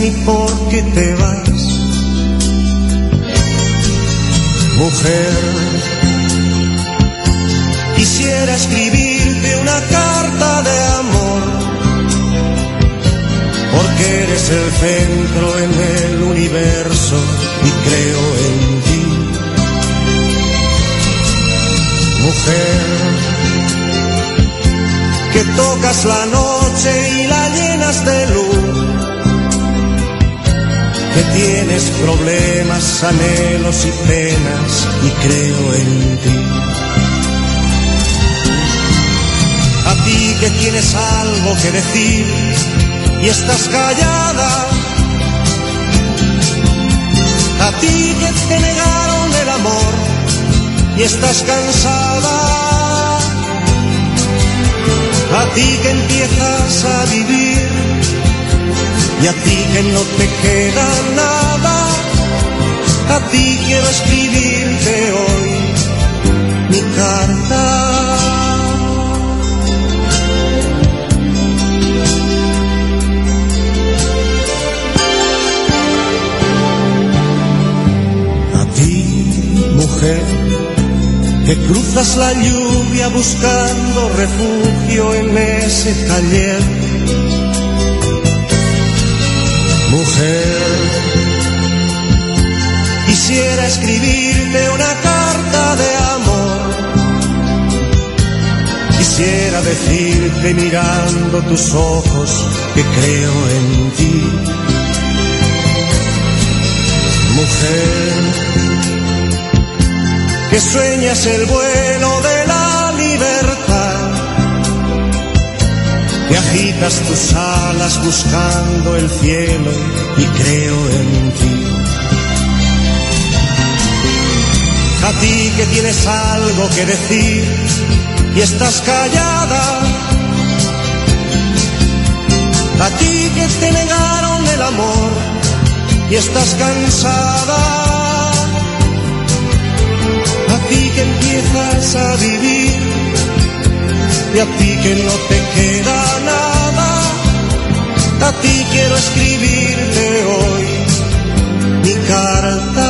ni por qué te vas. Mujer, quisiera escribirte una carta de amor, porque eres el centro problemas, anhelos y penas y creo en ti. A ti que tienes algo que decir y estás callada. A ti que te negaron el amor y estás cansada a ti que empiezas a vivir y a ti que no te queda nada, a ti quiero escribirte hoy mi carta. A ti, mujer que cruzas la lluvia buscando refugio en ese taller. Mujer, quisiera escribirte una carta de amor. Quisiera decirte mirando tus ojos que creo en ti. Mujer, que sueñas el vuelo de la libertad, que agitas tus alas buscando el cielo y creo en ti. A ti que tienes algo que decir y estás callada, a ti que te negaron el amor y estás cansada. Ti que empiezas a vivir y a ti que no te queda nada, a ti quiero escribirte hoy mi carta.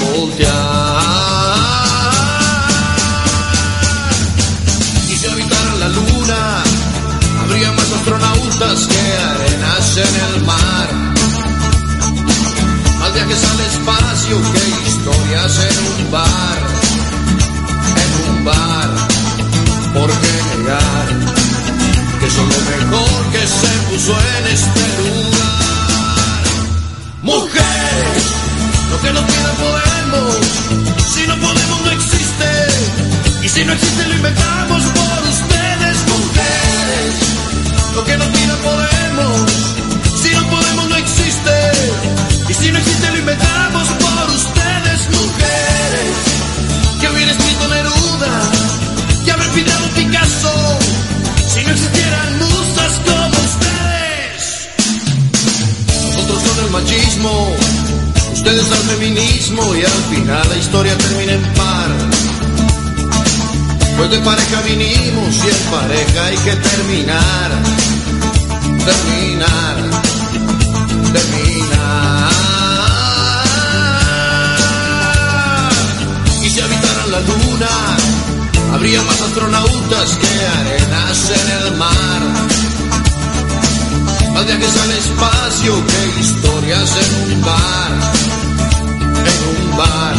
voltear. Y si habitaran la luna, habría más astronautas que arenas en el mar. Más viajes al espacio que historias en un bar, pareja y en pareja hay que terminar, terminar, terminar. Y si habitaran la luna, habría más astronautas que arenas en el mar. Más viajes al espacio que historias en un bar. En un bar,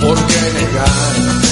porque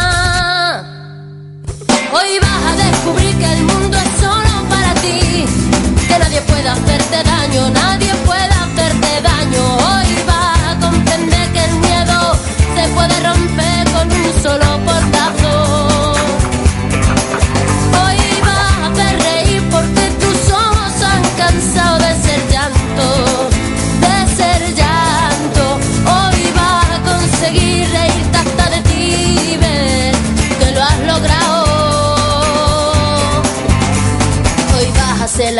Hoy vas a descubrir que el mundo es solo para ti, que nadie puede hacerte daño, nadie puede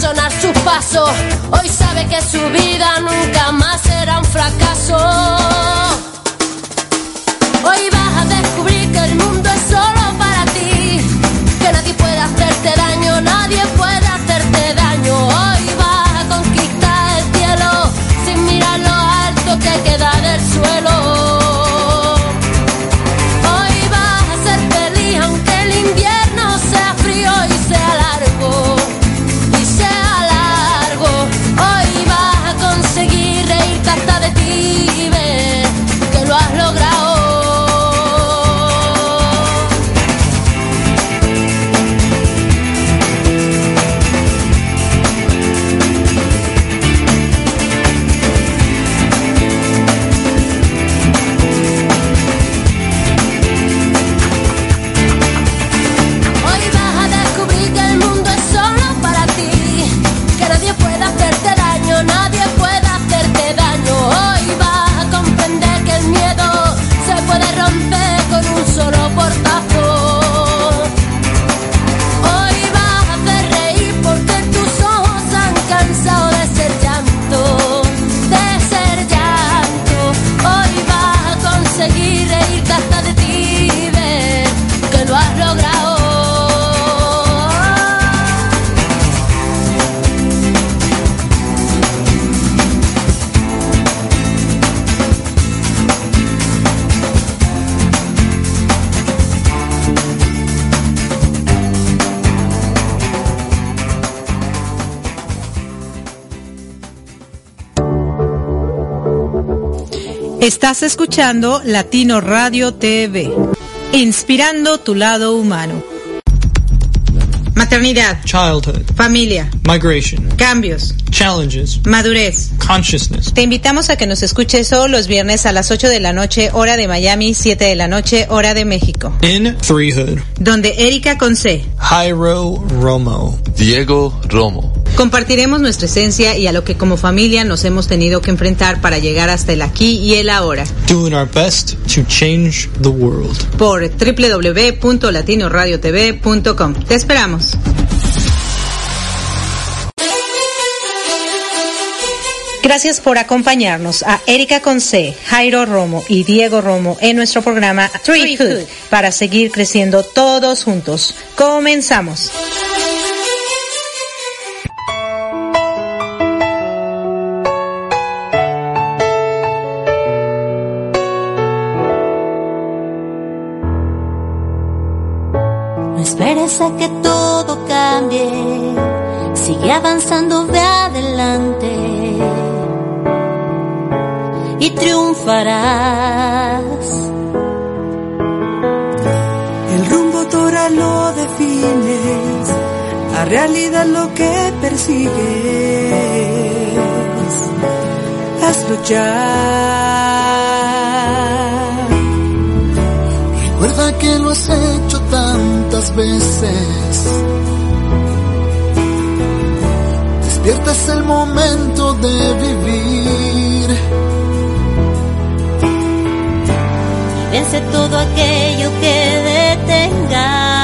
sonar sus pasos. Hoy sabe que su vida nunca más será un fracaso. Hoy vas Estás escuchando Latino Radio TV, inspirando tu lado humano. Maternidad, childhood, familia, migration, cambios, challenges, madurez. consciousness. Te invitamos a que nos escuches todos los viernes a las 8 de la noche, hora de Miami, 7 de la noche, hora de México. In Threehood, Donde Erika Conce, Jairo Romo, Diego Romo, Compartiremos nuestra esencia y a lo que como familia nos hemos tenido que enfrentar para llegar hasta el aquí y el ahora. Doing our best to change the world. Por www.latinoradiotv.com. Te esperamos. Gracias por acompañarnos a Erika Conce, Jairo Romo y Diego Romo en nuestro programa Tree Food para seguir creciendo todos juntos. Comenzamos. Que todo cambie, sigue avanzando, ve adelante y triunfarás. El rumbo toral lo defines, la realidad lo que persigues. Hazlo ya. Recuerda que lo has hecho tantas veces. Despierta es el momento de vivir. Vence todo aquello que detenga.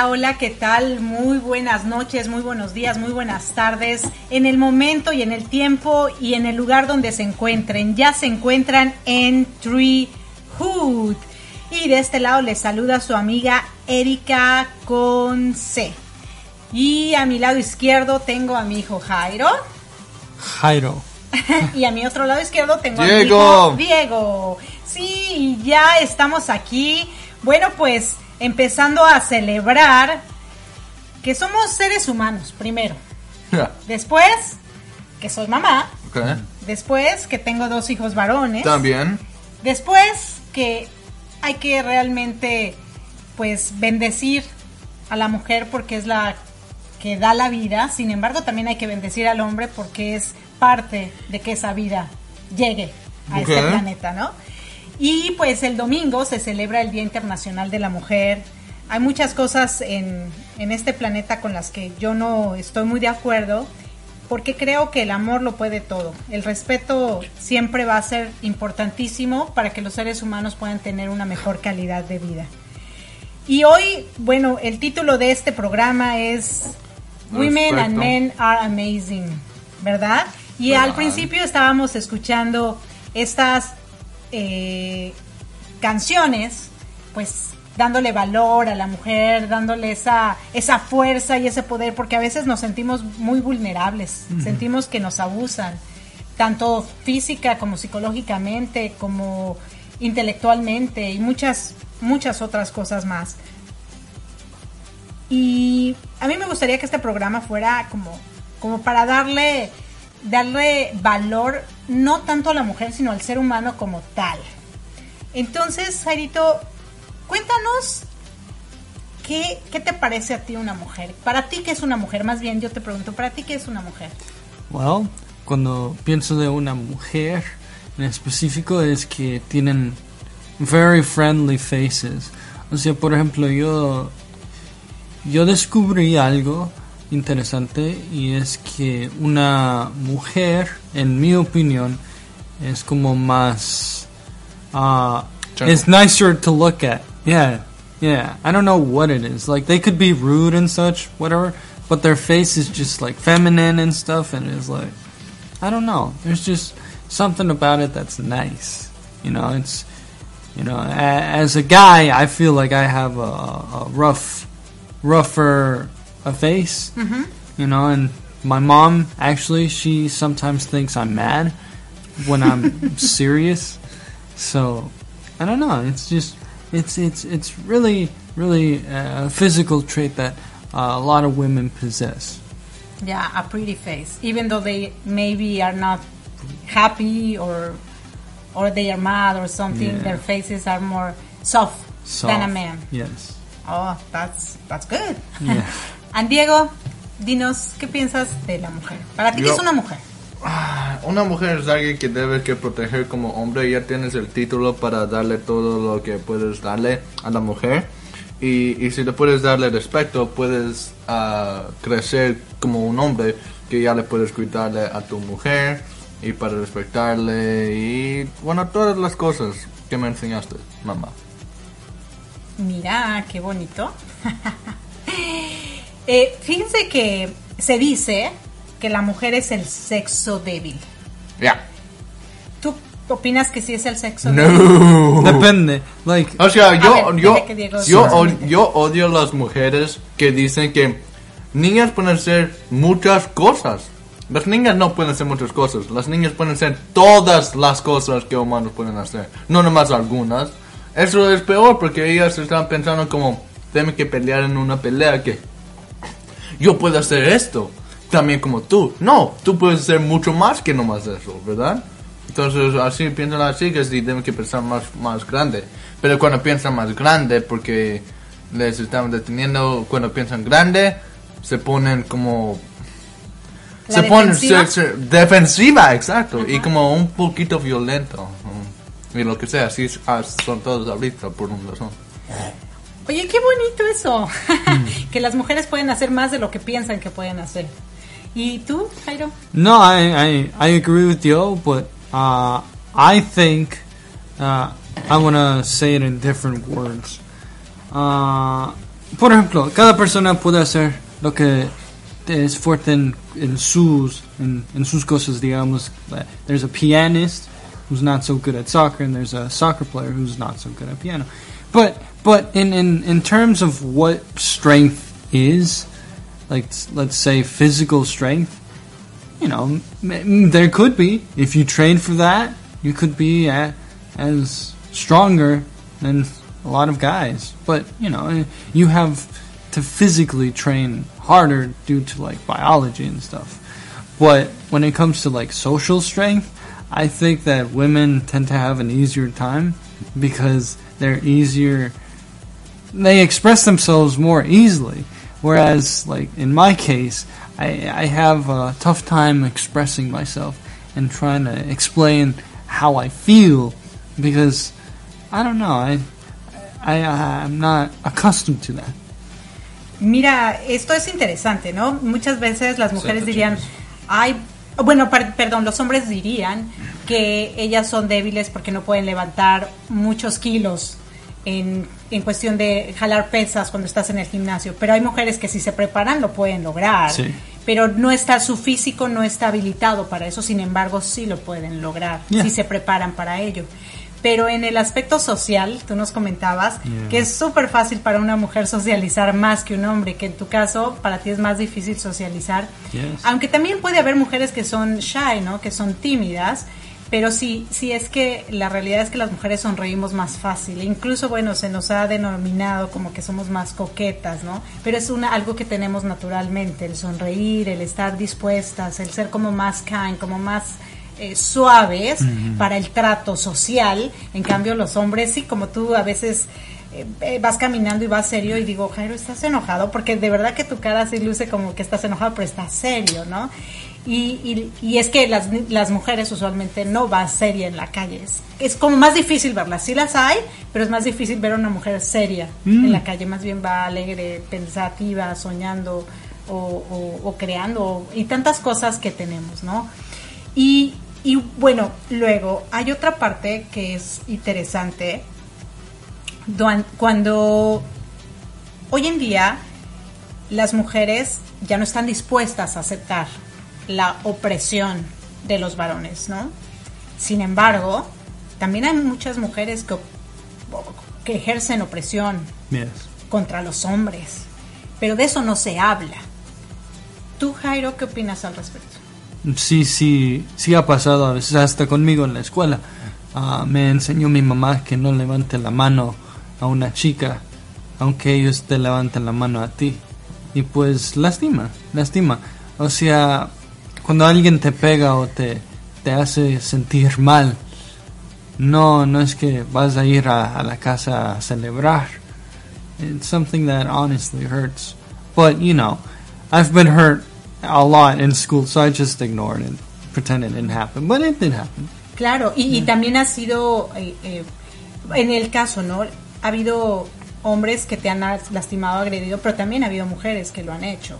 Hola, hola, ¿qué tal? Muy buenas noches, muy buenos días, muy buenas tardes. En el momento y en el tiempo y en el lugar donde se encuentren, ya se encuentran en Tree Hood. Y de este lado les saluda su amiga Erika Conce. Y a mi lado izquierdo tengo a mi hijo Jairo. Jairo. y a mi otro lado izquierdo tengo a mi Diego. hijo Diego. Sí, ya estamos aquí. Bueno, pues empezando a celebrar que somos seres humanos, primero. Después, que soy mamá. Después, que tengo dos hijos varones. También. Después, que hay que realmente, pues, bendecir a la mujer porque es la que da la vida. Sin embargo, también hay que bendecir al hombre porque es parte de que esa vida llegue a este planeta, ¿no? Y pues el domingo se celebra el Día Internacional de la Mujer. Hay muchas cosas en, en este planeta con las que yo no estoy muy de acuerdo, porque creo que el amor lo puede todo. El respeto siempre va a ser importantísimo para que los seres humanos puedan tener una mejor calidad de vida. Y hoy, bueno, el título de este programa es Women and. Men are Amazing, ¿verdad? Y al principio estábamos escuchando estas eh, canciones, pues dándole valor a la mujer, dándole esa, esa fuerza y ese poder, porque a veces nos sentimos muy vulnerables, sentimos que nos abusan, tanto física como psicológicamente, como intelectualmente y muchas, muchas otras cosas más. Y a mí me gustaría que este programa fuera como, como para darle, darle valor no tanto a la mujer, sino al ser humano como tal. Entonces, Jairito, cuéntanos qué, qué te parece a ti una mujer. Para ti, ¿qué es una mujer? Más bien, yo te pregunto, ¿para ti qué es una mujer? Well, cuando pienso de una mujer en específico es que tienen very friendly faces. O sea, por ejemplo, yo yo descubrí algo interesante y es que una mujer, en mi opinión, es como más uh, it's nicer to look at. Yeah. Yeah. I don't know what it is. Like they could be rude and such, whatever, but their face is just like feminine and stuff and it's like I don't know. There's just something about it that's nice. You know, it's you know, a, as a guy, I feel like I have a, a rough, rougher a face. You know, and my mom actually, she sometimes thinks I'm mad when I'm serious. So I don't know. It's just it's it's it's really really a physical trait that uh, a lot of women possess. Yeah, a pretty face, even though they maybe are not happy or or they are mad or something. Yeah. Their faces are more soft, than a man. Yes. Oh, that's that's good. Yeah. Diego, dinos qué piensas de la mujer. Para ti, ¿qué es una mujer? Una mujer es alguien que debes que proteger como hombre ya tienes el título para darle todo lo que puedes darle a la mujer. Y, y si le puedes darle respeto, puedes ah, crecer como un hombre que ya le puedes cuidarle a tu mujer y para respetarle y bueno, todas las cosas que me enseñaste, mamá. Mira, qué bonito. Eh, fíjense que se dice que la mujer es el sexo débil. Ya. ¿Tú opinas que sí es el sexo débil? No. Depende. Like O sea, yo, ver, yo, yo, yo odio a las mujeres que dicen que niñas pueden ser muchas cosas. Las niñas no pueden hacer muchas cosas. Las niñas pueden hacer todas las cosas que humanos pueden hacer. No nomás algunas. Eso es peor porque ellas están pensando como, tengo que pelear en una pelea que yo puedo hacer esto. También como tú. No, tú puedes hacer mucho más que nomás eso, ¿verdad? Entonces así piensan así que sí deben que pensar más, más grande. Pero cuando piensan más grande, porque les estamos deteniendo, cuando piensan grande, se ponen como... ¿La se ponen defensiva? se- se- defensiva, exacto. Y como un poquito violento. Y lo que sea, así ah, son todos ahorita por una razón. Oye, qué bonito eso. Mm. que las mujeres pueden hacer más de lo que piensan que pueden hacer. ¿Y tú, Jairo? No, I, I, I agree with you, but uh, I think uh, I want to say it in different words. Uh, por ejemplo, cada persona puede hacer lo que es fuerte en, en sus en, en sus cosas, digamos. There's a pianist who's not so good at soccer, and there's a soccer player who's not so good at piano. But but in in, in terms of what strength is, like let's say physical strength, you know, there could be if you train for that, you could be a, as stronger than a lot of guys. But you know, eh, you have to physically train harder due to like biology and stuff. But when it comes to like social strength, I think that women tend to have an easier time because they're easier they express themselves more easily. Whereas, like in my case, I, I have a tough time expressing myself and trying to explain how I feel because I don't know. I I uh, I'm not accustomed to that. Mira, esto es interesante, ¿no? Muchas veces las mujeres dirían, hay, bueno, per- perdón, los hombres dirían que ellas son débiles porque no pueden levantar muchos kilos en, en cuestión de jalar pesas cuando estás en el gimnasio, pero hay mujeres que si se preparan lo pueden lograr. Sí. Pero no está, su físico no está habilitado para eso, sin embargo sí lo pueden lograr, Yeah. si se preparan para ello. Pero en el aspecto social, tú nos comentabas Yeah. que es súper fácil para una mujer socializar más que un hombre, que en tu caso para ti es más difícil socializar. Yes. Aunque también puede haber mujeres que son shy, ¿no? Que son tímidas, pero sí, sí es que la realidad es que las mujeres sonreímos más fácil. Incluso, bueno, se nos ha denominado como que somos más coquetas, ¿no? Pero es una, algo que tenemos naturalmente, el sonreír, el estar dispuestas, el ser como más kind, como más eh, suaves para el trato social. En cambio, los hombres, sí, como tú a veces eh, eh, vas caminando y vas serio y digo, Jairo, ¿estás enojado? Porque de verdad que tu cara sí luce como que estás enojado, pero estás serio, ¿no? Y, y, y es que las, las mujeres usualmente no van seria en la calle. Es, es como más difícil verlas. Sí las hay, pero es más difícil ver a una mujer seria en la calle. Más bien va alegre, pensativa, soñando o, o- o creando y tantas cosas que tenemos, ¿no? Y, y bueno, luego hay otra parte que es interesante cuando hoy en día las mujeres ya no están dispuestas a aceptar la opresión de los varones, ¿no? Sin embargo, también hay muchas mujeres que, ejercen opresión Yes. contra los hombres, pero de eso no se habla. Tú, Jairo, ¿qué opinas al respecto? Sí, sí, sí ha pasado a veces hasta conmigo en la escuela. Ah, me enseñó mi mamá que no levante la mano a una chica, aunque ellos te levanten la mano a ti. Y pues lastima, lastima. O sea, cuando alguien te pega o te, te hace sentir mal, no, no es que vas a ir a, a la casa a celebrar. It's something that honestly hurts. But, you know, I've been hurt a lot in school, so I just ignored it, pretend it didn't happen. But it did happen. Claro, y, y también ha sido, eh, eh, en el caso, ¿no? Ha habido hombres que te han lastimado, agredido, pero también ha habido mujeres que lo han hecho.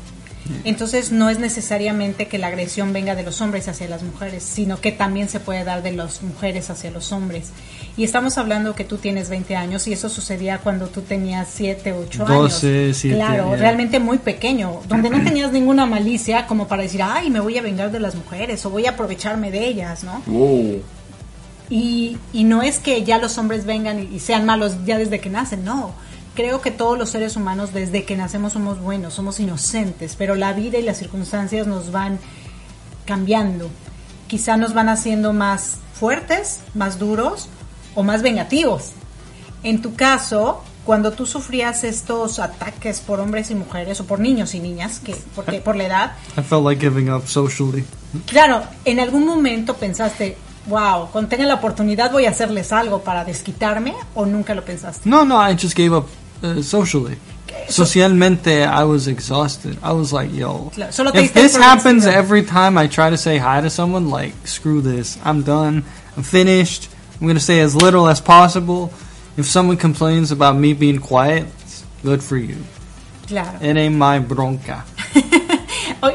Entonces no es necesariamente que la agresión venga de los hombres hacia las mujeres, sino que también se puede dar de las mujeres hacia los hombres. Y estamos hablando que tú tienes 20 años y eso sucedía cuando tú tenías 7, 8 años. 12, 7, Claro, realmente muy pequeño, donde no tenías ninguna malicia como para decir, ay, me voy a vengar de las mujeres o voy a aprovecharme de ellas, ¿no? Wow. Y, y no es que ya los hombres vengan y, y sean malos ya desde que nacen, no. Creo que todos los seres humanos desde que nacemos somos buenos, somos inocentes, pero la vida y las circunstancias nos van cambiando. Quizá nos van haciendo más fuertes, más duros o más vengativos. En tu caso, cuando tú sufrías estos ataques por hombres y mujeres o por niños y niñas, que porque por la edad, I felt like giving up socially. Claro, en algún momento pensaste, wow, cuando tenga la oportunidad voy a hacerles algo para desquitarme o nunca lo pensaste. No, no, I just gave up uh, socially. Socialmente, I was exhausted. I was like, yo, Claro, solo te if this happens every time I try to say hi to someone, like, screw this. I'm done. I'm finished. I'm going to say as little as possible. If someone complains about me being quiet, good for you. Claro. It ain't my bronca.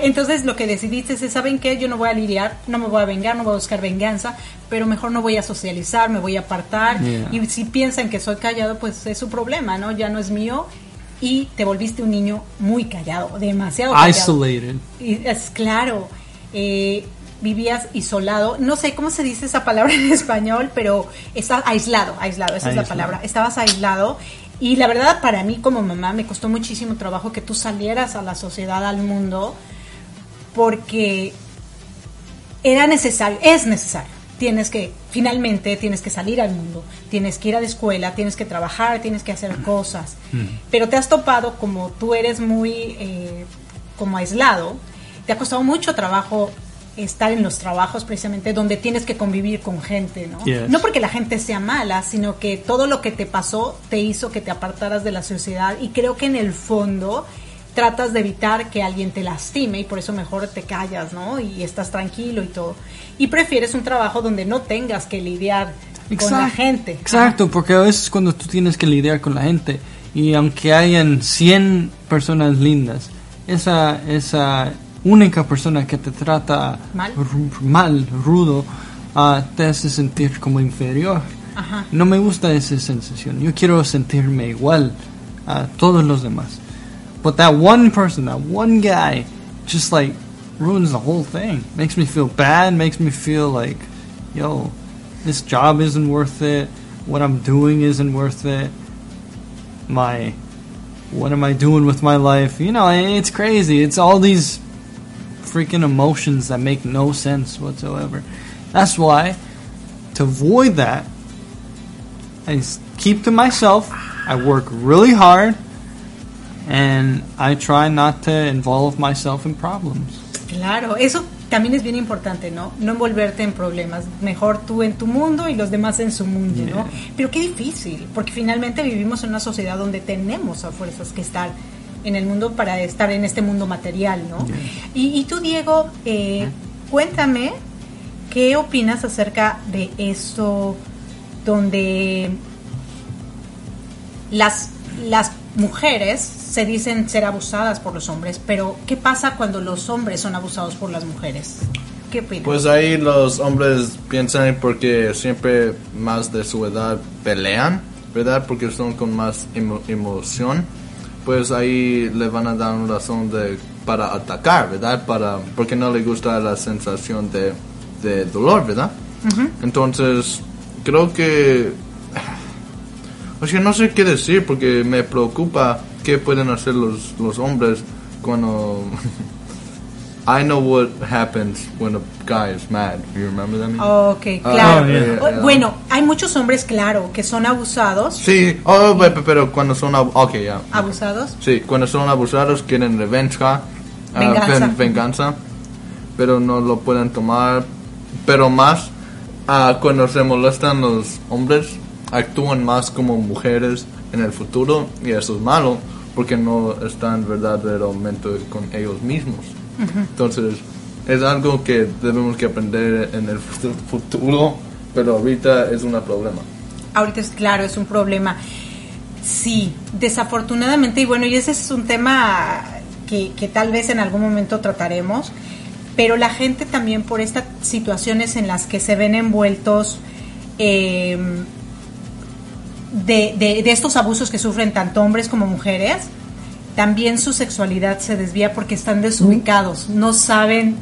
Entonces lo que decidiste es, ¿saben qué? Yo no voy a lidiar, no me voy a vengar, no voy a buscar venganza, pero mejor no voy a socializar, me voy a apartar. Yeah. Y si piensan que soy callado, pues es su problema, ¿no? Ya no es mío. Y te volviste un niño muy callado, demasiado callado. Isolated. Y es claro, eh, vivías isolado, no sé cómo se dice esa palabra en español, pero estás aislado, aislado, esa es la palabra. Estabas aislado y la verdad para mí como mamá me costó muchísimo trabajo que tú salieras a la sociedad, al mundo, porque era necesario, es necesario. Tienes que, finalmente, tienes que salir al mundo, tienes que ir a la escuela, tienes que trabajar, tienes que hacer cosas. Pero te has topado, como tú eres muy eh, como aislado, te ha costado mucho trabajo estar en los trabajos precisamente donde tienes que convivir con gente, ¿no? Yes. No porque la gente sea mala, sino que todo lo que te pasó te hizo que te apartaras de la sociedad y creo que en el fondo tratas de evitar que alguien te lastime y por eso mejor te callas, ¿no? Y estás tranquilo y todo. Y prefieres un trabajo donde no tengas que lidiar con la gente. Exacto, porque a veces cuando tú tienes que lidiar con la gente y aunque hayan 100 personas lindas, esa, esa única persona que te trata Mal. mal, rudo, ah, te hace sentir como inferior. Ajá. No me gusta esa sensación. Yo quiero sentirme igual a todos los demás. But that one person, that one guy, just like ruins the whole thing. Makes me feel bad, makes me feel like, yo, this job isn't worth it. What I'm doing isn't worth it. My, what am I doing with my life? You know, it's crazy. It's all these freaking emotions that make no sense whatsoever. That's why, to avoid that, I keep to myself. I work really hard, and I try not to involve myself in problems. Claro, eso también es bien importante, ¿no? No envolverte en problemas. Mejor tú en tu mundo y los demás en su mundo, ¿no? Pero qué difícil, porque finalmente vivimos en una sociedad donde tenemos a fuerzas que estar en el mundo para estar en este mundo material, ¿no? Y, y tú, Diego, eh, cuéntame qué opinas acerca de esto donde las, las mujeres se dicen ser abusadas por los hombres, pero ¿qué pasa cuando los hombres son abusados por las mujeres? ¿Qué opinas? Pues ahí los hombres piensan porque siempre más de su edad pelean, ¿verdad? Porque son con más emo- emoción. Pues ahí le van a dar una razón de, para atacar, ¿verdad? Para, porque no le gusta la sensación de, de dolor, ¿verdad? Entonces, creo que... O sea, no sé qué decir porque me preocupa qué pueden hacer los, los hombres cuando... I know what happens when a guy is mad. You remember that? Ok, Ah, claro. yeah, yeah. Bueno, hay muchos hombres, claro, que son abusados. Sí, oh, pe- pe- pero cuando son... ab- Ok, ya. Abusados. Sí, cuando son abusados quieren revancha, ah, Venganza. ven- venganza, pero no lo pueden tomar. Pero más, ah, cuando se molestan los hombres, actúan más como mujeres en el futuro y eso es malo porque no están verdaderamente con ellos mismos. Entonces, es algo que debemos que aprender en el futu- futuro, pero ahorita es un problema. Ahorita es claro, es un problema. Sí, desafortunadamente, y bueno, y ese es un tema que, que tal vez en algún momento trataremos, pero la gente también por estas situaciones en las que se ven envueltos eh, de, de- de estos abusos que sufren tanto hombres como mujeres, también su sexualidad se desvía porque están desubicados, no saben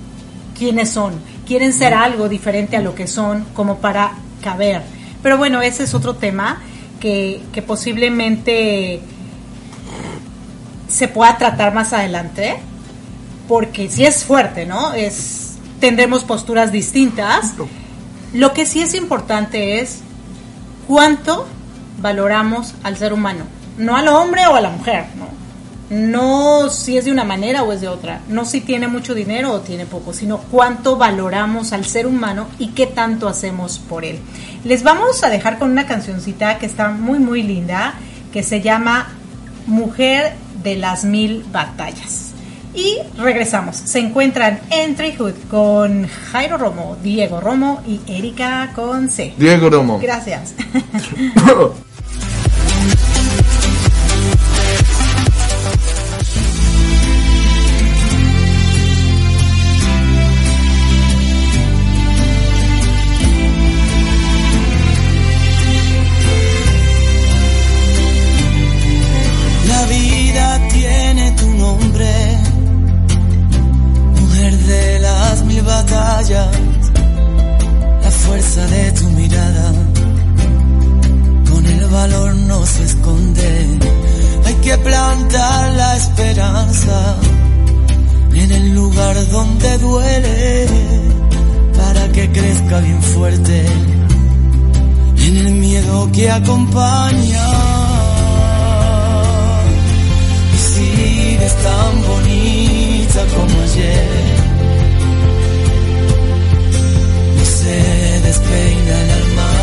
quiénes son, quieren ser algo diferente a lo que son como para caber. Pero bueno, ese es otro tema que, que posiblemente se pueda tratar más adelante, porque sí es fuerte, ¿no? Es, tendremos posturas distintas. Lo que sí es importante es cuánto valoramos al ser humano, no al hombre o a la mujer, ¿no? No si es de una manera o es de otra, no si tiene mucho dinero o tiene poco, sino cuánto valoramos al ser humano y qué tanto hacemos por él. Les vamos a dejar con una cancioncita que está muy muy linda, que se llama Mujer de las Mil Batallas. Y regresamos. Se encuentran en Treehood con Jairo Romo, Diego Romo y Erika con C. Diego Romo. Gracias. La que acompaña. Y sigues tan bonita como ayer. No se despeina el alma.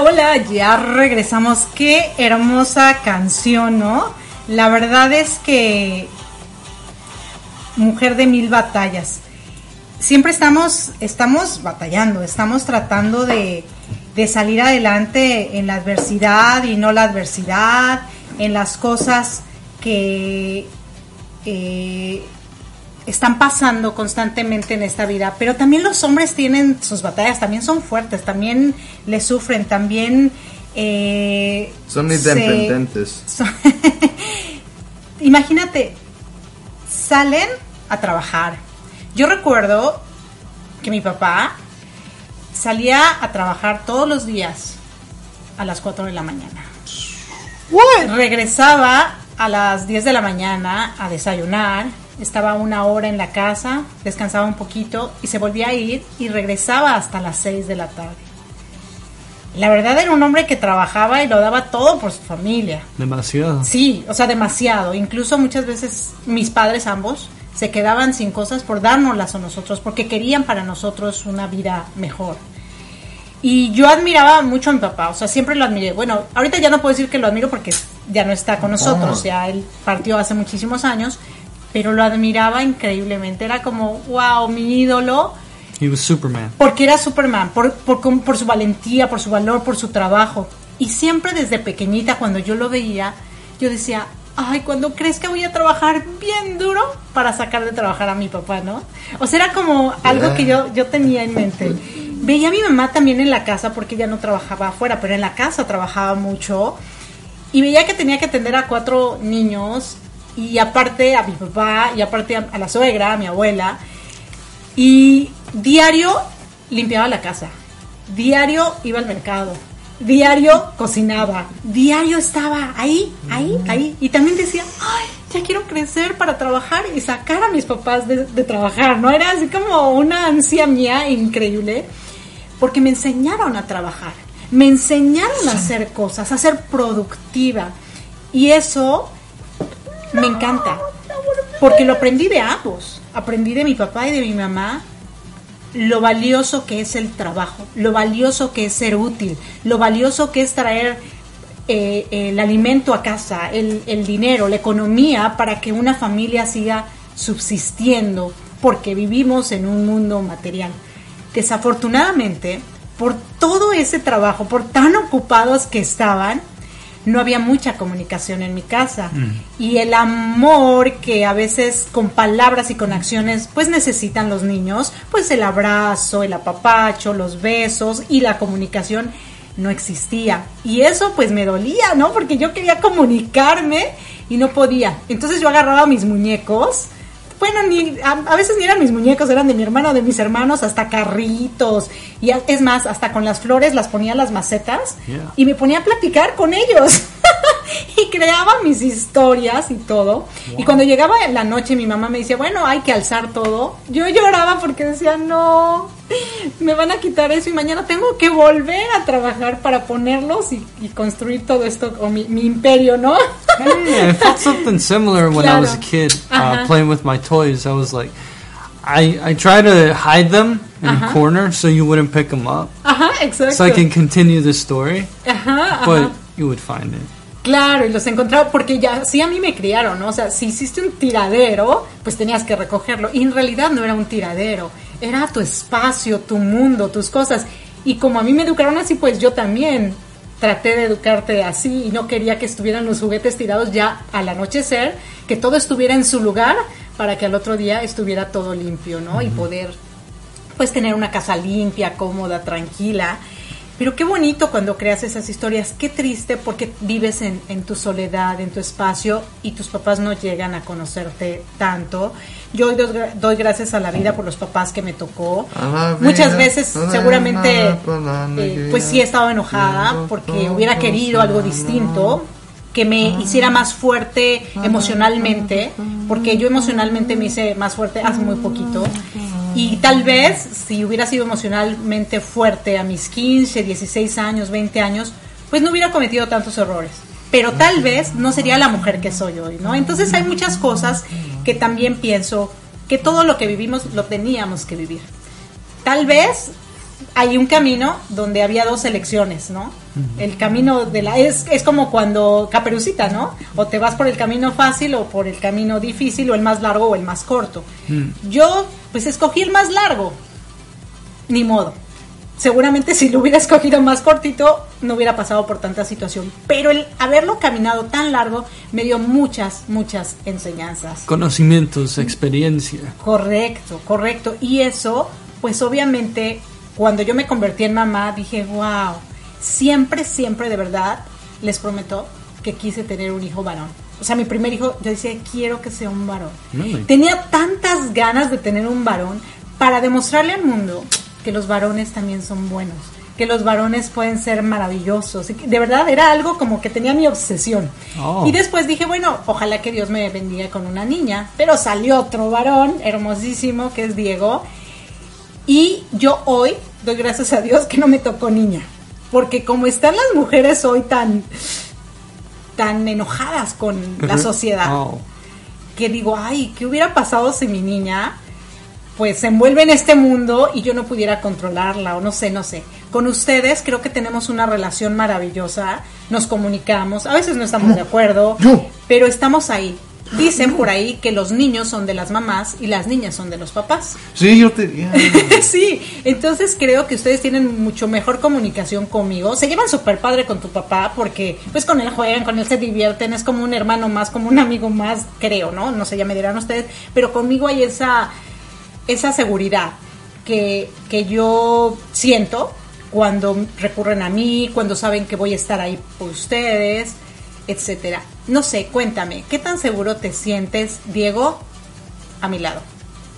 Hola, ya regresamos. Qué hermosa canción, ¿no? La verdad es que mujer de mil batallas. Siempre estamos, estamos batallando, estamos tratando de, de salir adelante en la adversidad y no la adversidad, en las cosas que eh, están pasando constantemente en esta vida, pero también los hombres tienen sus batallas, también son fuertes, también le sufren, también... eh, Son independientes. son- Imagínate, salen a trabajar. Yo recuerdo que mi papá salía a trabajar todos los días a las 4 de la mañana. Regresaba a las 10 de la mañana a desayunar, estaba una hora en la casa, descansaba un poquito y se volvía a ir y regresaba hasta las 6 de la tarde. La verdad era un hombre que trabajaba y lo daba todo por su familia. Demasiado. Sí, o sea, demasiado. Incluso muchas veces mis padres ambos se quedaban sin cosas por dárnoslas a nosotros, porque querían para nosotros una vida mejor. Y yo admiraba mucho a mi papá, o sea, siempre lo admiré. Bueno, ahorita ya no puedo decir que lo admiro porque ya no está con nosotros, ya él partió hace muchísimos años, pero lo admiraba increíblemente. Era como, wow, mi ídolo, He was Superman. porque era Superman, por, por, por su valentía, por su valor, por su trabajo. Y siempre desde pequeñita, cuando yo lo veía, yo decía, ay, cuando crees que voy a trabajar bien duro para sacar de trabajar a mi papá, ¿no? O sea, era como algo que yo, yo tenía en mente. Veía a mi mamá también en la casa porque ella no trabajaba afuera, pero en la casa trabajaba mucho. Y veía que tenía que atender a cuatro niños y aparte a mi papá y aparte a, a la suegra, a mi abuela. Y diario limpiaba la casa, diario iba al mercado, diario cocinaba, diario estaba ahí, ahí, ahí. Y también decía, ay, ya quiero crecer para trabajar y sacar a mis papás de, de trabajar, ¿no? Era así como una ansia mía increíble, porque me enseñaron a trabajar, me enseñaron a hacer cosas, a ser productiva. Y eso me encanta, porque lo aprendí de ambos. Aprendí de mi papá y de mi mamá lo valioso que es el trabajo, lo valioso que es ser útil, lo valioso que es traer eh, el alimento a casa, el, el dinero, la economía para que una familia siga subsistiendo, porque vivimos en un mundo material. Desafortunadamente, por todo ese trabajo, por tan ocupados que estaban, no había mucha comunicación en mi casa. Y el amor que a veces con palabras y con acciones pues necesitan los niños, pues el abrazo, el apapacho, los besos y la comunicación no existía. Y eso pues me dolía, ¿no? Porque yo quería comunicarme y no podía. Entonces yo agarraba mis muñecos. Bueno, ni, a, a veces ni eran mis muñecos, eran de mi hermano, de mis hermanos, hasta carritos. Y es más, hasta con las flores las ponía en las macetas Yeah. y me ponía a platicar con ellos. y creaba mis historias y todo. Y cuando llegaba en la noche mi mamá me decía, bueno, hay que alzar todo. Yo lloraba porque decía, no, me van a quitar eso y mañana tengo que volver a trabajar para ponerlos y, y construir todo esto, o mi, mi imperio, ¿no? Hey, I felt something similar when I was a Claro. kid, uh, playing with my toys. I was like, I I try to hide them in Uh-huh. a corner so you wouldn't pick them up, Ajá, exacto. so I can continue the story. Ajá, ajá. But you would find it. Claro, y los encontraba porque ya sí a mí me criaron, ¿no? O sea, si hiciste un tiradero, pues tenías que recogerlo. Y en realidad no era un tiradero, era tu espacio, tu mundo, tus cosas. Y como a mí me educaron así, pues yo también traté de educarte así y no quería que estuvieran los juguetes tirados ya al anochecer, que todo estuviera en su lugar para que al otro día estuviera todo limpio, ¿no? Y poder pues tener una casa limpia, cómoda, tranquila. Pero qué bonito cuando creas esas historias, qué triste porque vives en, en tu soledad, en tu espacio y tus papás no llegan a conocerte tanto. Yo doy, doy gracias a la vida por los papás que me tocó. Muchas veces seguramente eh, pues sí he estado enojada porque hubiera querido algo distinto que me hiciera más fuerte emocionalmente, porque yo emocionalmente me hice más fuerte hace muy poquito. Y tal vez si hubiera sido emocionalmente fuerte a mis 15, 16 años, 20 años, pues no hubiera cometido tantos errores. Pero tal vez no sería la mujer que soy hoy, ¿no? Entonces hay muchas cosas que también pienso que todo lo que vivimos lo teníamos que vivir. Tal vez hay un camino donde había dos elecciones, ¿no? El camino de la... Es, es como cuando Caperucita, ¿no? O te vas por el camino fácil o por el camino difícil o el más largo o el más corto. Yo, pues escogí el más largo. Ni modo. Seguramente si lo hubiera escogido más cortito, no hubiera pasado por tanta situación. Pero el haberlo caminado tan largo me dio muchas, muchas enseñanzas. Conocimientos, experiencia. Correcto, correcto. Y eso, pues obviamente, cuando yo me convertí en mamá, dije, wow, siempre, siempre de verdad, les prometo que quise tener un hijo varón. O sea, mi primer hijo, yo decía, quiero que sea un varón. Tenía tantas ganas de tener un varón para demostrarle al mundo que los varones también son buenos, que los varones pueden ser maravillosos. De verdad era algo como que tenía mi obsesión. Oh. Y después dije, bueno, ojalá que Dios me bendiga con una niña. Pero salió otro varón hermosísimo que es Diego. Y yo hoy doy gracias a Dios que no me tocó niña. Porque como están las mujeres hoy tan, tan enojadas con la sociedad, Oh. que digo, ay, ¿qué hubiera pasado si mi niña pues se envuelve en este mundo y yo no pudiera controlarla o no sé, no sé. Con ustedes creo que tenemos una relación maravillosa, nos comunicamos, a veces no estamos de acuerdo, pero estamos ahí. Dicen por ahí que los niños son de las mamás y las niñas son de los papás. Sí, yo te... ya. sí, entonces creo que ustedes tienen mucho mejor comunicación conmigo. Se llevan súper padre con tu papá porque pues con él juegan, con él se divierten, es como un hermano más, como un amigo más, creo, ¿no? No sé, ya me dirán ustedes, pero conmigo hay esa, esa seguridad que, que yo siento cuando recurren a mí, cuando saben que voy a estar ahí por ustedes, etcétera. No sé, cuéntame, ¿qué tan seguro te sientes, Diego, a mi lado?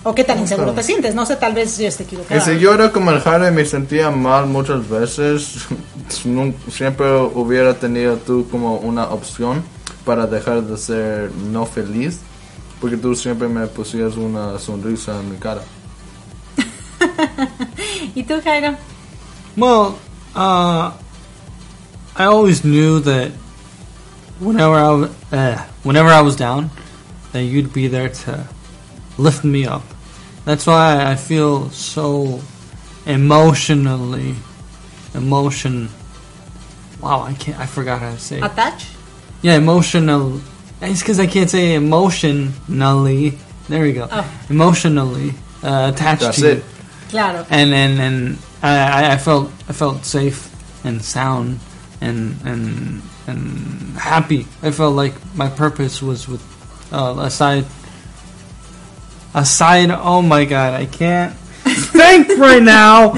¿O qué tan inseguro te sientes? No sé, tal vez yo esté equivocada. Que si yo era como el Harry me sentía mal muchas veces, siempre hubiera tenido tú como una opción para dejar de ser no feliz, porque tú siempre me pusías una sonrisa en mi cara. ¿Y tú, Jairo? Well, uh, I always knew that whenever I was, uh, whenever I was down, that you'd be there to lift me up. That's why I feel so emotionally, emotion. Wow, I can't. I forgot how to say. it. ¿Attach? Yeah, emotional. It's because I can't say emotionally. There we go. Oh. Emotionally uh, attached That's to it. you Claro. and and and I, I- I felt I felt safe and sound and and and happy. I felt like my purpose was with uh, aside aside. Oh my god, I can't think right now.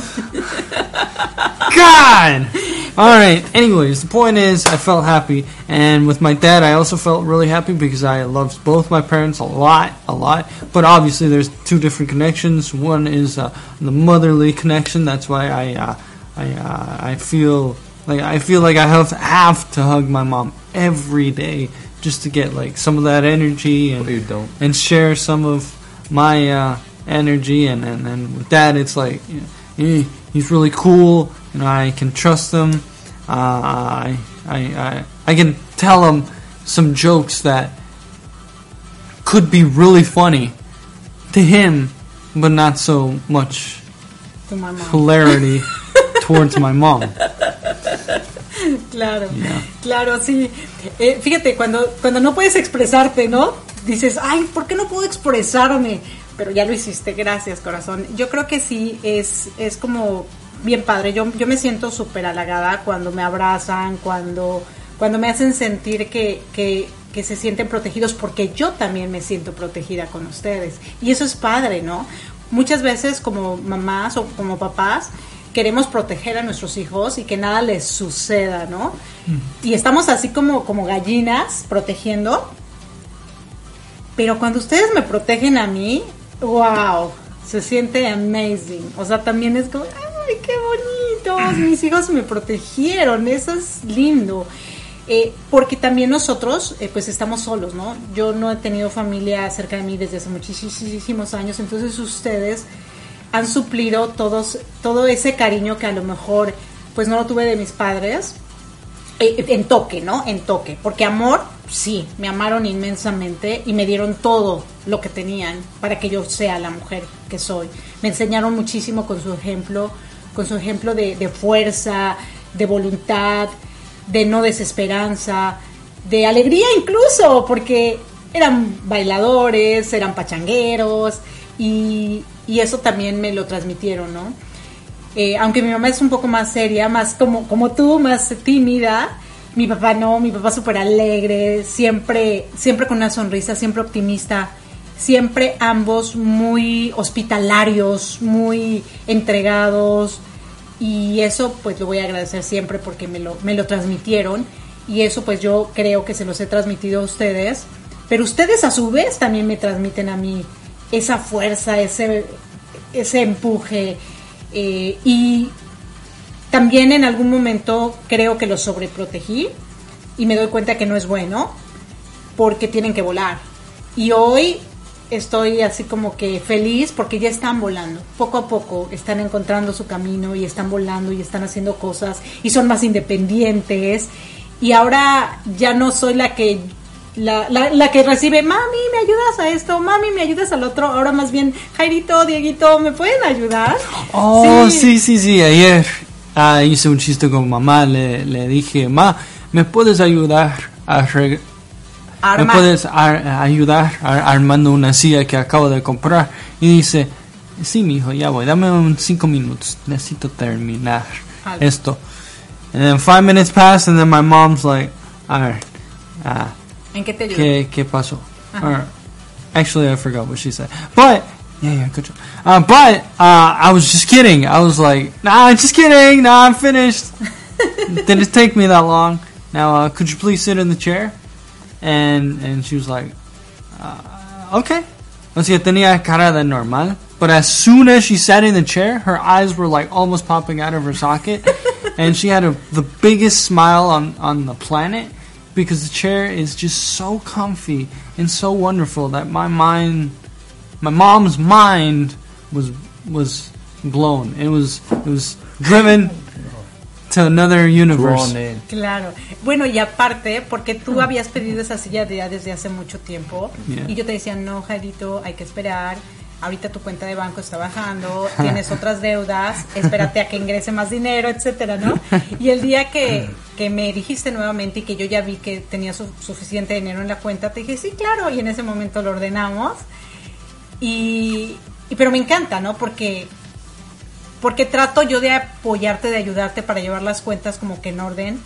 God. All right. Anyways, the point is, I felt happy, and with my dad, I also felt really happy because I loved both my parents a lot, a lot. But obviously, there's two different connections. One is uh, the motherly connection. That's why I, uh, I, uh, I feel like I feel like I have have to hug my mom every day just to get like some of that energy and You don't. and share some of my uh, energy and, and, and with that it's like you know, he, he's really cool and I can trust him uh, I, I, I, I can tell him some jokes that could be really funny to him but not so much Tu mamá. hilarity towards my mom Claro, claro, sí. Eh, fíjate, cuando, cuando no puedes expresarte, ¿no? Dices, ay, ¿por qué no puedo expresarme? Pero ya lo hiciste, gracias, corazón. Yo creo que sí, es, es como bien padre. Yo, yo me siento súper halagada cuando me abrazan, cuando, cuando me hacen sentir que, que, que se sienten protegidos, porque yo también me siento protegida con ustedes. Y eso es padre, ¿no? Muchas veces como mamás o como papás, queremos proteger a nuestros hijos y que nada les suceda, ¿no? Y estamos así como, como gallinas protegiendo. Pero cuando ustedes me protegen a mí, wow, se siente amazing. O sea, también es como, ay, qué bonitos, mis hijos me protegieron, eso es lindo. Eh, porque también nosotros, eh, pues estamos solos, ¿no? Yo no he tenido familia cerca de mí desde hace muchísimos años, entonces ustedes han suplido todos, todo ese cariño que a lo mejor, pues no lo tuve de mis padres, eh, en toque, ¿no? En toque. Porque amor, sí, me amaron inmensamente y me dieron todo lo que tenían para que yo sea la mujer que soy. Me enseñaron muchísimo con su ejemplo, con su ejemplo de, de fuerza, de voluntad, de no desesperanza, de alegría incluso, porque eran bailadores, eran pachangueros y, y eso también me lo transmitieron, ¿no? Eh, aunque mi mamá es un poco más seria, más como, como tú, más tímida, mi papá no, mi papá súper alegre, siempre, siempre con una sonrisa, siempre optimista, siempre ambos muy hospitalarios, muy entregados y eso pues lo voy a agradecer siempre porque me lo, me lo transmitieron y eso pues yo creo que se los he transmitido a ustedes, pero ustedes a su vez también me transmiten a mí esa fuerza, ese, ese empuje eh, y también en algún momento creo que los sobreprotegí y me doy cuenta que no es bueno porque tienen que volar. Y hoy estoy así como que feliz porque ya están volando. Poco a poco están encontrando su camino y están volando y están haciendo cosas y son más independientes. Y ahora ya no soy la que la, la, la que recibe, mami, ¿me ayudas a esto? Mami, ¿me ayudas al otro? Ahora más bien, Jairito, Dieguito, ¿me pueden ayudar? Oh, sí, sí, sí. Ayer ah, hice un chiste con mamá. Le, le dije, ma, ¿me puedes ayudar a, ¿me puedes ar- ayudar ar- armando una silla que acabo de comprar? Y dice, sí, mijo, ya voy, dame un cinco minutos, necesito terminar esto. And then five minutes pass, and then my mom's like, alright, ah, ¿En qué te ayudo? ¿qué, qué pasó? Alright. Actually, I forgot what she said. But, yeah, yeah, good job. Uh, but, uh, I was just kidding. I was like, nah, I'm just kidding, nah, I'm finished. Didn't take me that long. Now, uh, could you please sit in the chair? And and she was like, uh, okay. O sea, tenía cara de normal. But as soon as she sat in the chair, her eyes were like almost popping out of her socket, and she had a, the biggest smile on on the planet because the chair is just so comfy and so wonderful that my mind, my mom's mind, was was blown. It was it was driven to another universe. Claro. Bueno, y aparte, porque tú habías pedido esa silla de- ya desde hace mucho tiempo Yeah. y yo te decía, no, Jairito, hay que esperar. Ahorita tu cuenta de banco está bajando, tienes otras deudas, espérate a que ingrese más dinero, etcétera, ¿no? Y el día que, que me dijiste nuevamente y que yo ya vi que tenía su- suficiente dinero en la cuenta, te dije, sí, claro, y en ese momento lo ordenamos. Y, y- pero me encanta, ¿no? Porque porque trato yo de apoyarte, de ayudarte para llevar las cuentas como que en orden,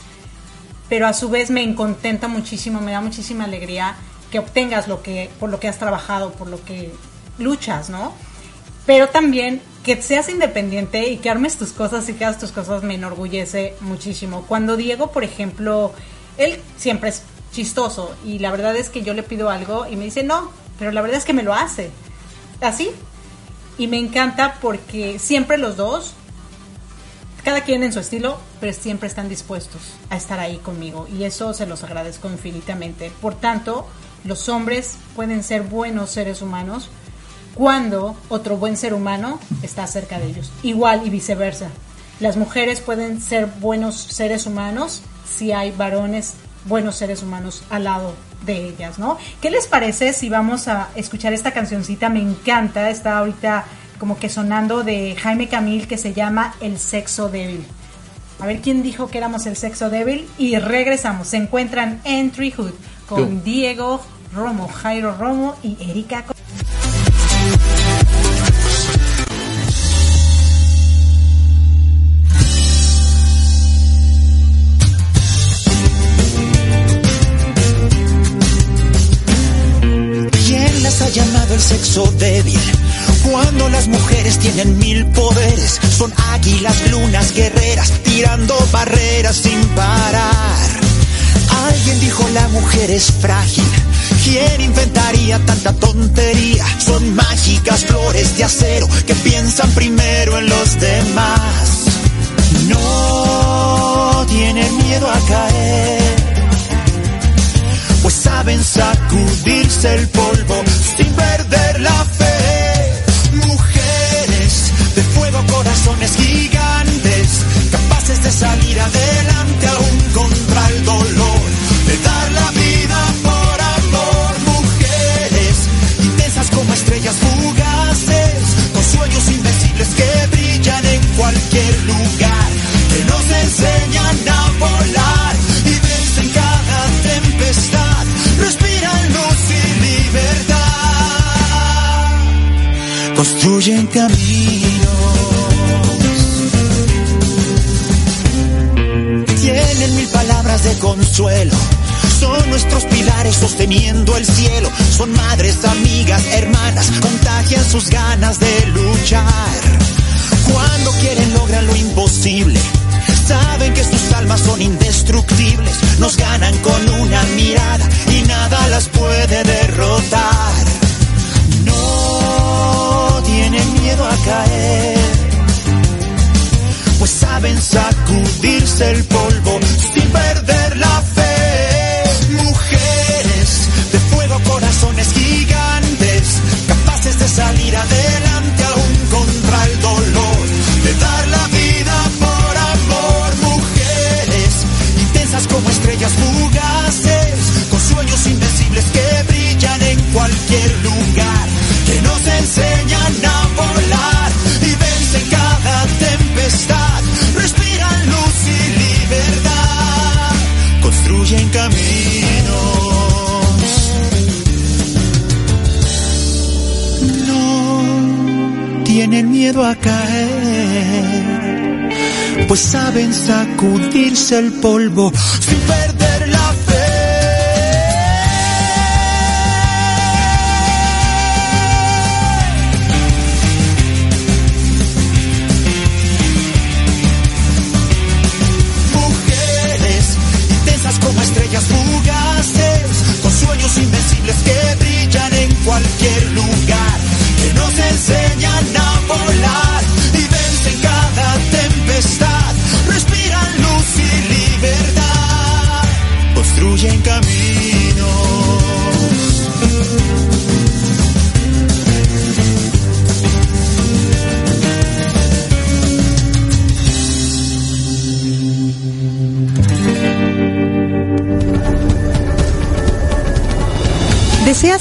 pero a su vez me contenta muchísimo, me da muchísima alegría que obtengas lo que por lo que has trabajado, por lo que luchas, ¿no? Pero también que seas independiente y que armes tus cosas y que hagas tus cosas me enorgullece muchísimo. Cuando Diego, por ejemplo, él siempre es chistoso y la verdad es que yo le pido algo y me dice no, pero la verdad es que me lo hace. Así, y me encanta porque siempre los dos, cada quien en su estilo, pero siempre están dispuestos a estar ahí conmigo y eso se los agradezco infinitamente. Por tanto, los hombres pueden ser buenos seres humanos cuando otro buen ser humano está cerca de ellos. Igual y viceversa. Las mujeres pueden ser buenos seres humanos si hay varones buenos seres humanos al lado de ellas, ¿no? ¿Qué les parece si vamos a escuchar esta cancioncita? Me encanta, está ahorita como que sonando de Jaime Camil que se llama El sexo débil. A ver quién dijo que éramos el sexo débil y regresamos. Se encuentran en Treehood con. Diego Romo, Jairo Romo y Erika. ¿Quién las ha llamado el sexo débil? Cuando las mujeres tienen mil poderes, son águilas, lunas, guerreras, tirando barreras sin parar. Alguien dijo la mujer es frágil. ¿Quién inventaría tanta tontería? Son mágicas flores de acero que piensan primero en los demás. No tienen miedo a caer pues saben sacudirse el polvo sin perder la fe. Mujeres de fuego, corazones gigantes, capaces de salir adelante aún cualquier lugar, que nos enseñan a volar y vencen cada tempestad, respiran luz y libertad, construyen caminos, tienen mil palabras de consuelo. Son nuestros pilares sosteniendo el cielo. Son madres, amigas, hermanas, contagian sus ganas de luchar. Cuando quieren logran lo imposible. Saben que sus almas son indestructibles. Nos ganan con una mirada y nada las puede derrotar. No tienen miedo a caer. Pues saben sacudirse el polvo sin perder la fe. Mujeres de fuego, corazones gigantes, capaces de salir adelante dar la vida por amor, mujeres, intensas como estrellas fugaces, con sueños invencibles que brillan en cualquier lugar, que nos enseñan a volar y vencen cada tempestad, respiran luz y libertad, construyen caminos. No tienen miedo a caer pues saben sacudirse el polvo sin perder la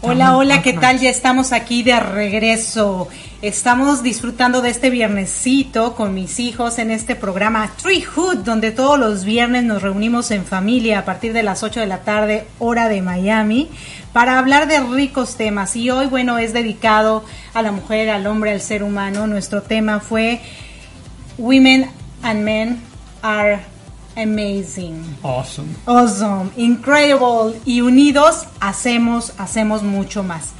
Hola, hola, ¿qué tal? Ya estamos aquí de regreso. Estamos disfrutando de este viernesito con mis hijos en este programa Treehood, donde todos los viernes nos reunimos en familia a partir de las 8 de la tarde, hora de Miami, para hablar de ricos temas. Y hoy, bueno, es dedicado a la mujer, al hombre, al ser humano. Nuestro tema fue Women and Men are amazing. Awesome. Awesome, incredible. Y unidos hacemos, hacemos mucho más.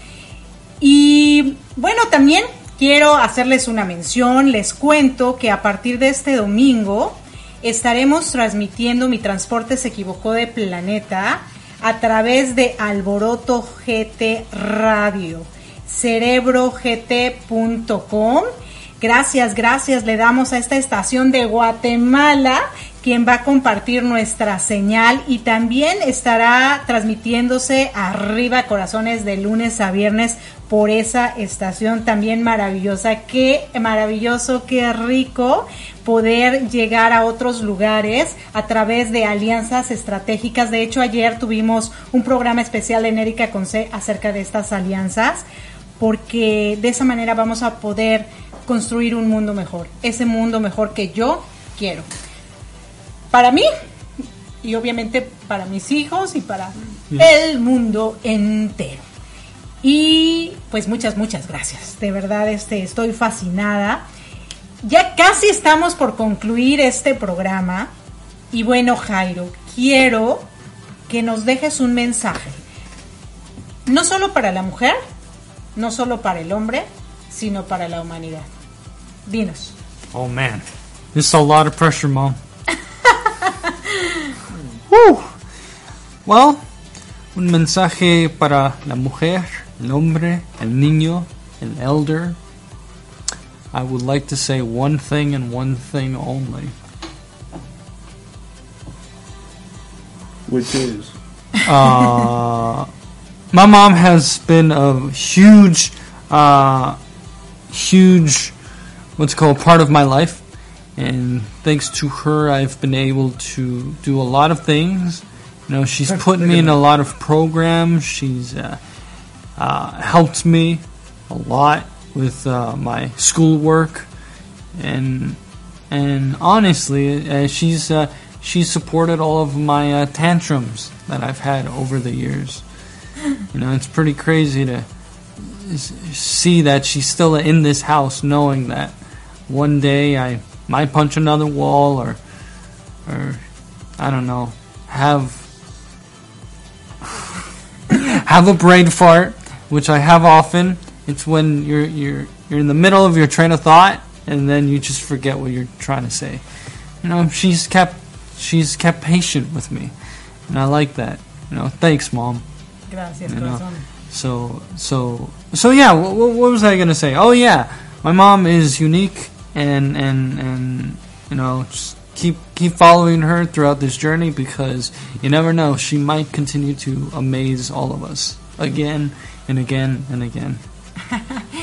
Y bueno, también quiero hacerles una mención. Les cuento que a partir de este domingo estaremos transmitiendo Mi Transporte se equivocó de planeta a través de Alboroto GT Radio, cerebrogt.com. Gracias, gracias. Le damos a esta estación de Guatemala quien va a compartir nuestra señal y también estará transmitiéndose arriba corazones de lunes a viernes por esa estación también maravillosa. Qué maravilloso, qué rico poder llegar a otros lugares a través de alianzas estratégicas. De hecho, ayer tuvimos un programa especial en Erika Conce acerca de estas alianzas porque de esa manera vamos a poder construir un mundo mejor, ese mundo mejor que yo quiero para mí y obviamente para mis hijos y para el mundo entero. Y pues muchas, muchas gracias. De verdad, este, estoy fascinada. Ya casi estamos por concluir este programa. Y bueno, Jairo, quiero que nos dejes un mensaje. No solo para la mujer, no solo para el hombre, sino para la humanidad. Dinos. Oh man, this is a lot of pressure, mom. Whew. Well, un mensaje para la mujer, el hombre, el niño, el elder. I would like to say one thing and one thing only. Which is? Uh, my mom has been a huge, uh, huge, what's it called, part of my life. And thanks to her, I've been able to do a lot of things. You know, she's put me in a lot of programs. She's uh, uh, helped me a lot with uh, my schoolwork, and and honestly, uh, she's uh, she's supported all of my uh, tantrums that I've had over the years. You know, it's pretty crazy to see that she's still in this house, knowing that one day I might punch another wall or, or I don't know, have have a brain fart, which I have often. It's when you're you're you're in the middle of your train of thought and then you just forget what you're trying to say. You know, she's kept she's kept patient with me, and I like that. You know, thanks, mom. Gracias, You know, so so so yeah. What, what was I gonna say? Oh yeah, my mom is unique, and and and you know, just keep keep following her throughout this journey because you never know. She might continue to amaze all of us again and again and again.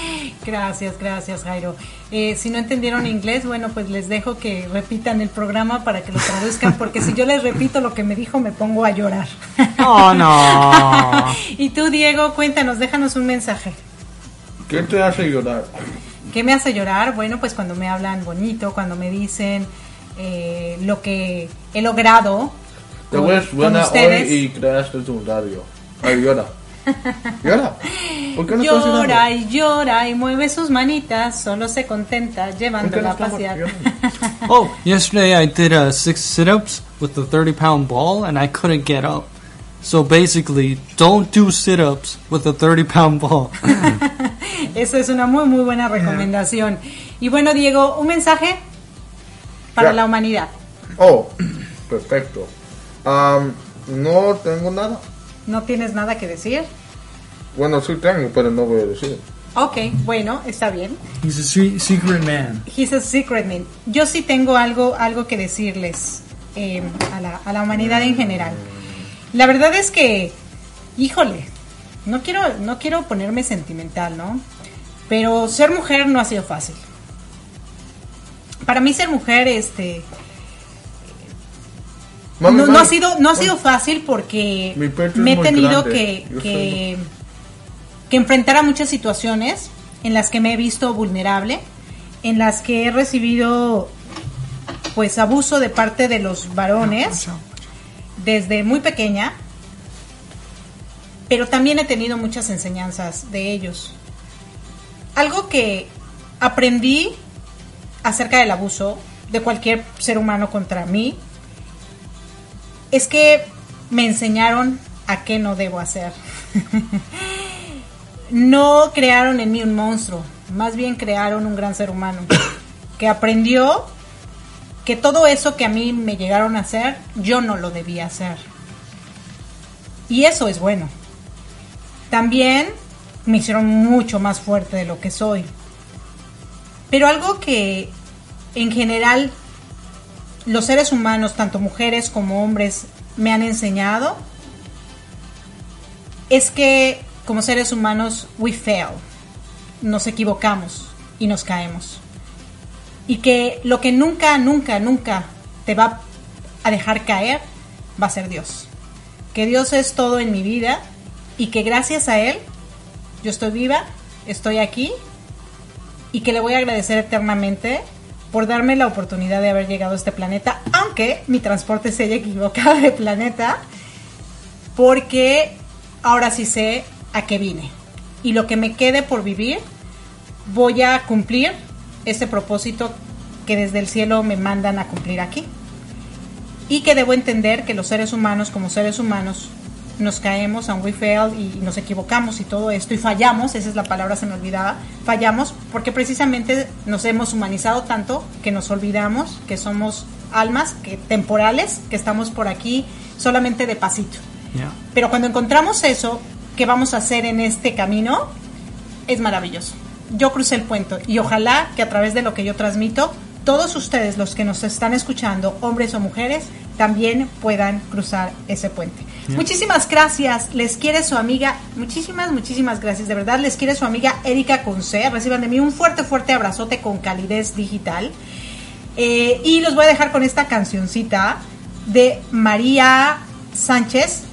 Gracias, gracias, Jairo. Eh, si no entendieron inglés, bueno, pues les dejo que repitan el programa para que lo traduzcan, porque si yo les repito lo que me dijo, me pongo a llorar. Oh no. y tú, Diego, cuéntanos, déjanos un mensaje. ¿Qué te hace llorar? ¿Qué me hace llorar? Bueno, pues cuando me hablan bonito, cuando me dicen eh, lo que he logrado Te con, ves con buena hoy ustedes. y creaste un radio. Ay, llora. Llora. ¿Por qué no Llora y llora y mueve sus manitas, solo se contenta llevándola a pasear. Oh, yesterday I did uh, six sit-ups with the 30-pound ball, and I couldn't get up. So basically, don't do sit-ups with a 30-pound ball. Eso es una muy, muy buena recomendación. Y bueno, Diego, un mensaje para la humanidad. Oh, perfecto. Am, no tengo nada. ¿No tienes nada que decir? Bueno, sí tengo, pero no voy a decir. Ok, bueno, está bien. He's a secret man. He's a secret man. Yo sí tengo algo, algo que decirles eh, a, la, a la humanidad en general. La verdad es que, híjole, no quiero, no quiero ponerme sentimental, ¿no? Pero ser mujer no ha sido fácil. Para mí ser mujer, este, Mami, no, no ha sido, no ha sido fácil porque me he tenido que, que enfrentar a muchas situaciones en las que me he visto vulnerable, en las que he recibido pues abuso de parte de los varones desde muy pequeña, pero también he tenido muchas enseñanzas de ellos. Algo que aprendí acerca del abuso de cualquier ser humano contra mí es que me enseñaron a qué no debo hacer. no crearon en mí un monstruo, más bien crearon un gran ser humano que aprendió que todo eso que a mí me llegaron a hacer, yo no lo debía hacer. Y eso es bueno. También me hicieron mucho más fuerte de lo que soy. Pero algo que en general los seres humanos, tanto mujeres como hombres, me han enseñado es que como seres humanos we fail, nos equivocamos y nos caemos. Y que lo que nunca, nunca, nunca te va a dejar caer va a ser Dios. Que Dios es todo en mi vida y que gracias a Él yo estoy viva, estoy aquí y que le voy a agradecer eternamente por darme la oportunidad de haber llegado a este planeta, aunque mi transporte se haya equivocado de planeta, porque ahora sí sé a qué vine. Y lo que me quede por vivir, voy a cumplir ese propósito que desde el cielo me mandan a cumplir aquí. Y que debo entender que los seres humanos, como seres humanos, nos caemos and we fail y nos equivocamos y todo esto y fallamos, esa es la palabra se me olvidaba, fallamos porque precisamente nos hemos humanizado tanto que nos olvidamos que somos almas que temporales, que estamos por aquí solamente de pasito. Yeah. Pero cuando encontramos eso, que vamos a hacer en este camino? Es maravilloso. Yo crucé el puente y ojalá que a través de lo que yo transmito, todos ustedes, los que nos están escuchando, hombres o mujeres, también puedan cruzar ese puente. Muchísimas gracias. Les quiere su amiga. Muchísimas, muchísimas gracias. De verdad, les quiere su amiga Erika Conce. Reciban de mí un fuerte, fuerte abrazote con calidez digital. Eh, y los voy a dejar con esta cancioncita de María Sánchez.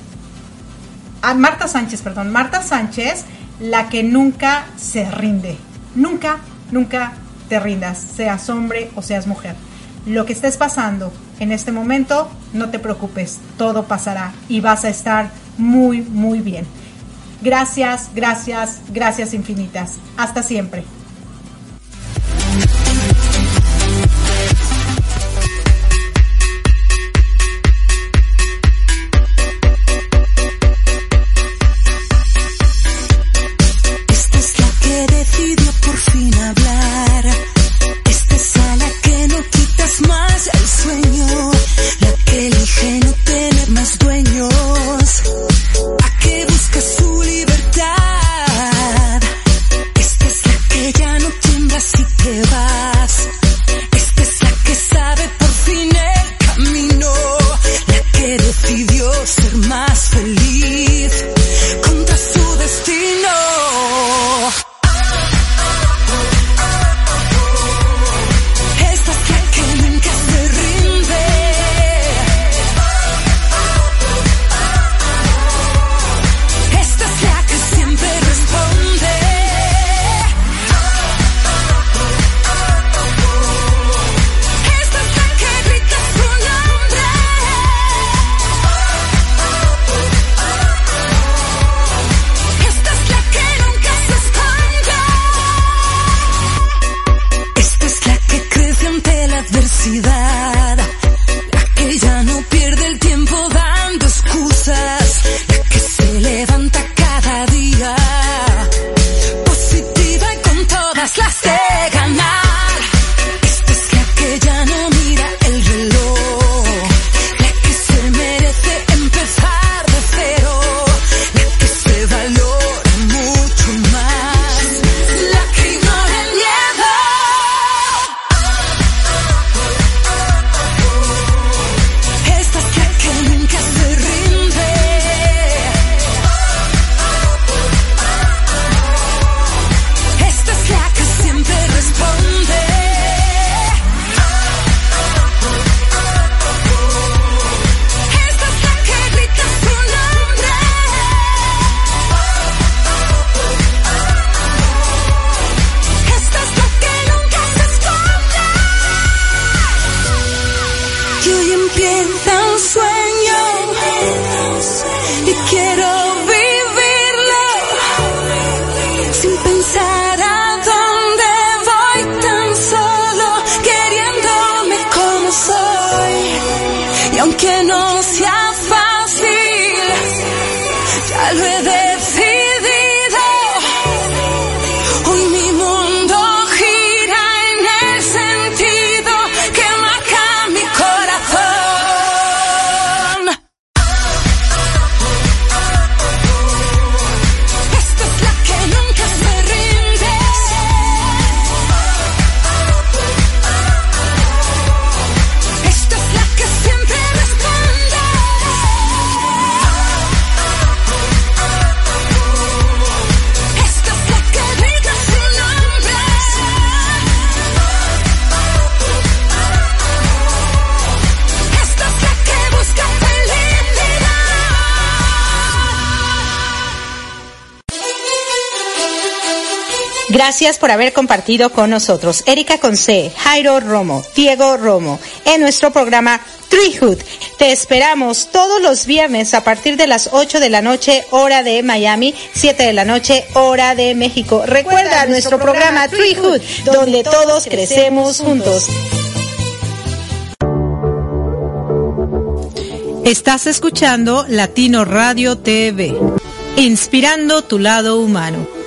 Ah, Marta Sánchez, perdón. Marta Sánchez, la que nunca se rinde. Nunca, nunca te rindas, seas hombre o seas mujer. Lo que estés pasando en este momento, no te preocupes, todo pasará y vas a estar muy, muy bien. Gracias, gracias, gracias infinitas. Hasta siempre. Gracias por haber compartido con nosotros Erika Conce, Jairo Romo, Diego Romo en nuestro programa Treehood. Te esperamos todos los viernes a partir de las 8 de la noche, hora de Miami, 7 de la noche, hora de México. Recuerda, nuestro programa Treehood, donde todos crecemos juntos. Estás escuchando Latino Radio TV, inspirando tu lado humano.